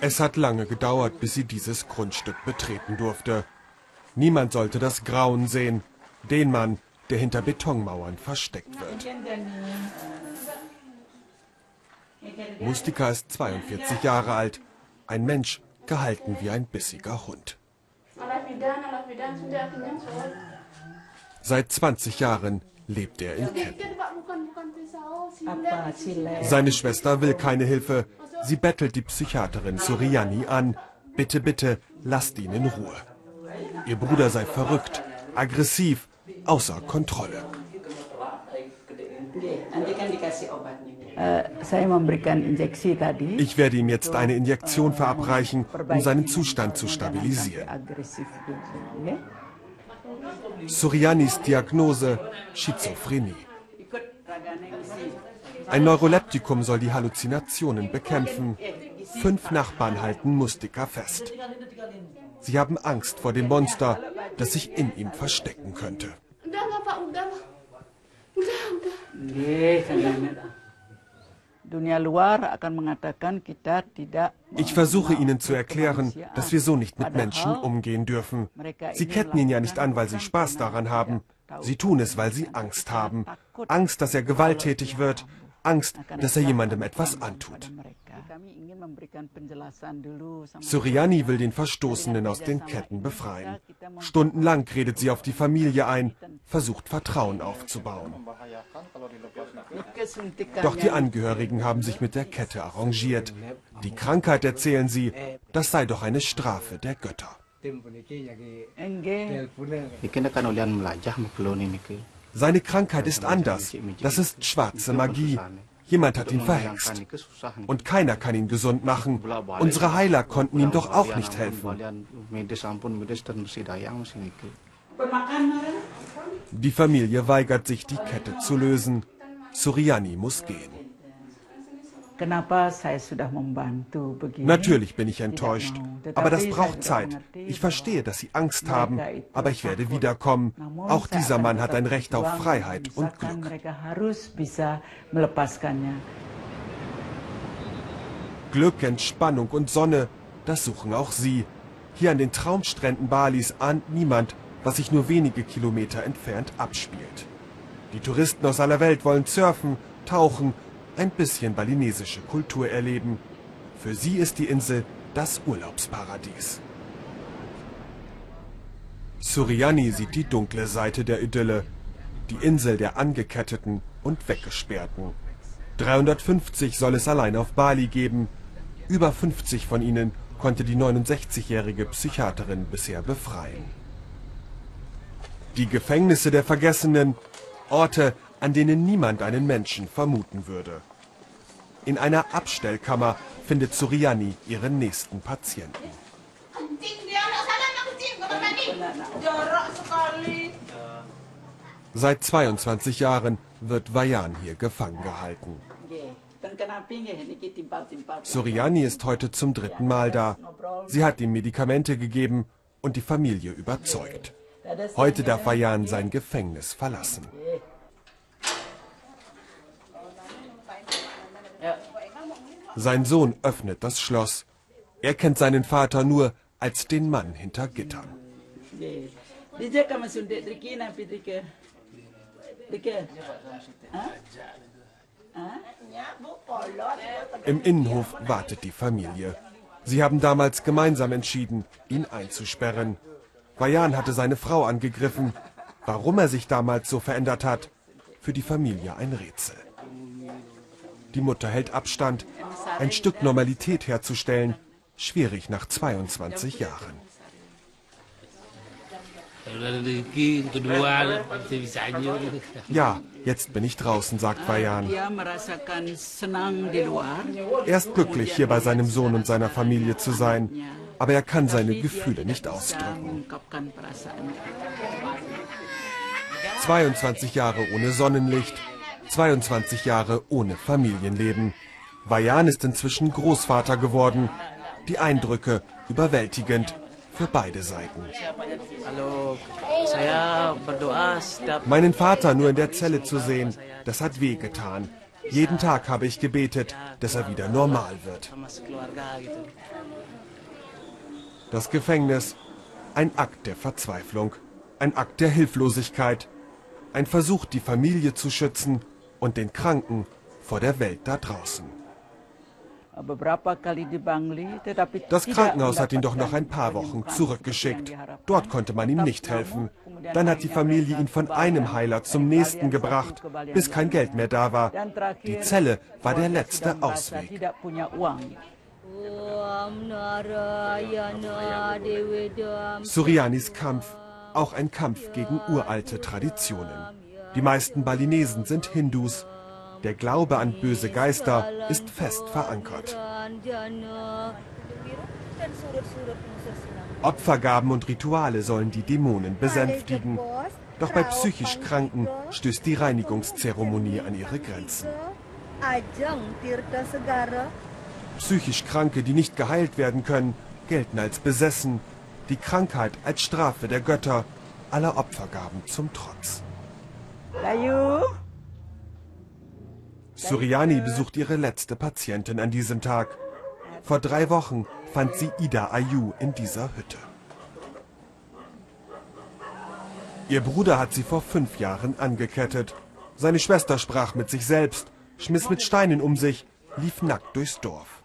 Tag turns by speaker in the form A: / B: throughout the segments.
A: Es hat lange gedauert, bis sie dieses Grundstück betreten durfte. Niemand sollte das Grauen sehen, den Mann, der hinter Betonmauern versteckt wird. Mustika ist 42 Jahre alt, ein Mensch, gehalten wie ein bissiger Hund. Seit 20 Jahren lebt er in Ketten. Seine Schwester will keine Hilfe. Sie bettelt die Psychiaterin Suriani an. Bitte, bitte, lasst ihn in Ruhe. Ihr Bruder sei verrückt, aggressiv, außer Kontrolle. Ich werde ihm jetzt eine Injektion verabreichen, um seinen Zustand zu stabilisieren. Surianis Diagnose Schizophrenie. Ein Neuroleptikum soll die Halluzinationen bekämpfen. Fünf Nachbarn halten Mustika fest. Sie haben Angst vor dem Monster, das sich in ihm verstecken könnte. Ich versuche Ihnen zu erklären, dass wir so nicht mit Menschen umgehen dürfen. Sie ketten ihn ja nicht an, weil Sie Spaß daran haben. Sie tun es, weil Sie Angst haben. Angst, dass er gewalttätig wird. Angst, dass er jemandem etwas antut. Suriani will den Verstoßenen aus den Ketten befreien. Stundenlang redet sie auf die Familie ein, versucht Vertrauen aufzubauen. Doch die Angehörigen haben sich mit der Kette arrangiert. Die Krankheit, erzählen sie, das sei doch eine Strafe der Götter. Seine Krankheit ist anders. Das ist schwarze Magie. Jemand hat ihn verhext. Und keiner kann ihn gesund machen. Unsere Heiler konnten ihm doch auch nicht helfen. Die Familie weigert sich, die Kette zu lösen. Suriani muss gehen. Natürlich bin ich enttäuscht, aber das braucht Zeit. Ich verstehe, dass Sie Angst haben, aber ich werde wiederkommen. Auch dieser Mann hat ein Recht auf Freiheit und Glück. Glück, Entspannung und Sonne, das suchen auch Sie. Hier an den Traumstränden Balis ahnt niemand, was sich nur wenige Kilometer entfernt abspielt. Die Touristen aus aller Welt wollen surfen, tauchen ein bisschen balinesische Kultur erleben. Für sie ist die Insel das Urlaubsparadies. Suriani sieht die dunkle Seite der Idylle, die Insel der Angeketteten und Weggesperrten. 350 soll es allein auf Bali geben. Über 50 von ihnen konnte die 69-jährige Psychiaterin bisher befreien. Die Gefängnisse der Vergessenen, Orte, an denen niemand einen Menschen vermuten würde. In einer Abstellkammer findet Suriani ihren nächsten Patienten. Seit 22 Jahren wird Vajan hier gefangen gehalten. Suriani ist heute zum dritten Mal da. Sie hat ihm Medikamente gegeben und die Familie überzeugt. Heute darf Vajan sein Gefängnis verlassen. Sein Sohn öffnet das Schloss. Er kennt seinen Vater nur als den Mann hinter Gittern. Im Innenhof wartet die Familie. Sie haben damals gemeinsam entschieden, ihn einzusperren. Bayan hatte seine Frau angegriffen. Warum er sich damals so verändert hat, für die Familie ein Rätsel. Die Mutter hält Abstand. Ein Stück Normalität herzustellen, schwierig nach 22 Jahren. Ja, jetzt bin ich draußen, sagt Bayan. Er ist glücklich, hier bei seinem Sohn und seiner Familie zu sein, aber er kann seine Gefühle nicht ausdrücken. 22 Jahre ohne Sonnenlicht, 22 Jahre ohne Familienleben. Vajan ist inzwischen Großvater geworden. Die Eindrücke überwältigend für beide Seiten. Meinen Vater nur in der Zelle zu sehen, das hat wehgetan. Jeden Tag habe ich gebetet, dass er wieder normal wird. Das Gefängnis, ein Akt der Verzweiflung, ein Akt der Hilflosigkeit, ein Versuch, die Familie zu schützen und den Kranken vor der Welt da draußen. Das Krankenhaus hat ihn doch nach ein paar Wochen zurückgeschickt. Dort konnte man ihm nicht helfen. Dann hat die Familie ihn von einem Heiler zum nächsten gebracht, bis kein Geld mehr da war. Die Zelle war der letzte Ausweg. Surianis Kampf, auch ein Kampf gegen uralte Traditionen. Die meisten Balinesen sind Hindus. Der Glaube an böse Geister ist fest verankert. Opfergaben und Rituale sollen die Dämonen besänftigen. Doch bei psychisch Kranken stößt die Reinigungszeremonie an ihre Grenzen. Psychisch Kranke, die nicht geheilt werden können, gelten als besessen. Die Krankheit als Strafe der Götter, aller Opfergaben zum Trotz. Suriani besucht ihre letzte Patientin an diesem Tag. Vor drei Wochen fand sie Ida Ayu in dieser Hütte. Ihr Bruder hat sie vor fünf Jahren angekettet. Seine Schwester sprach mit sich selbst, schmiss mit Steinen um sich, lief nackt durchs Dorf.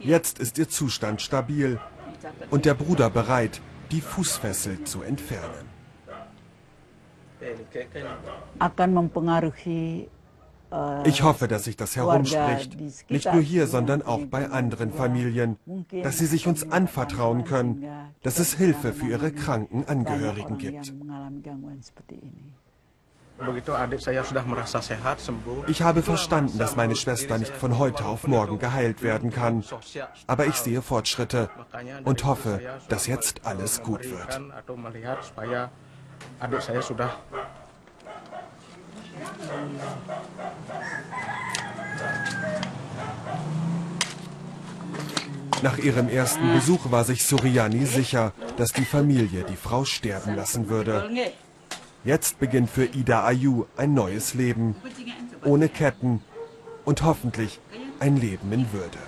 A: Jetzt ist ihr Zustand stabil und der Bruder bereit, die Fußfessel zu entfernen. Ich hoffe, dass sich das herumspricht, nicht nur hier, sondern auch bei anderen Familien, dass sie sich uns anvertrauen können, dass es Hilfe für ihre kranken Angehörigen gibt. Ich habe verstanden, dass meine Schwester nicht von heute auf morgen geheilt werden kann. Aber ich sehe Fortschritte und hoffe, dass jetzt alles gut wird. Nach ihrem ersten Besuch war sich Suriani sicher, dass die Familie die Frau sterben lassen würde. Jetzt beginnt für Ida Ayu ein neues Leben, ohne Ketten und hoffentlich ein Leben in Würde.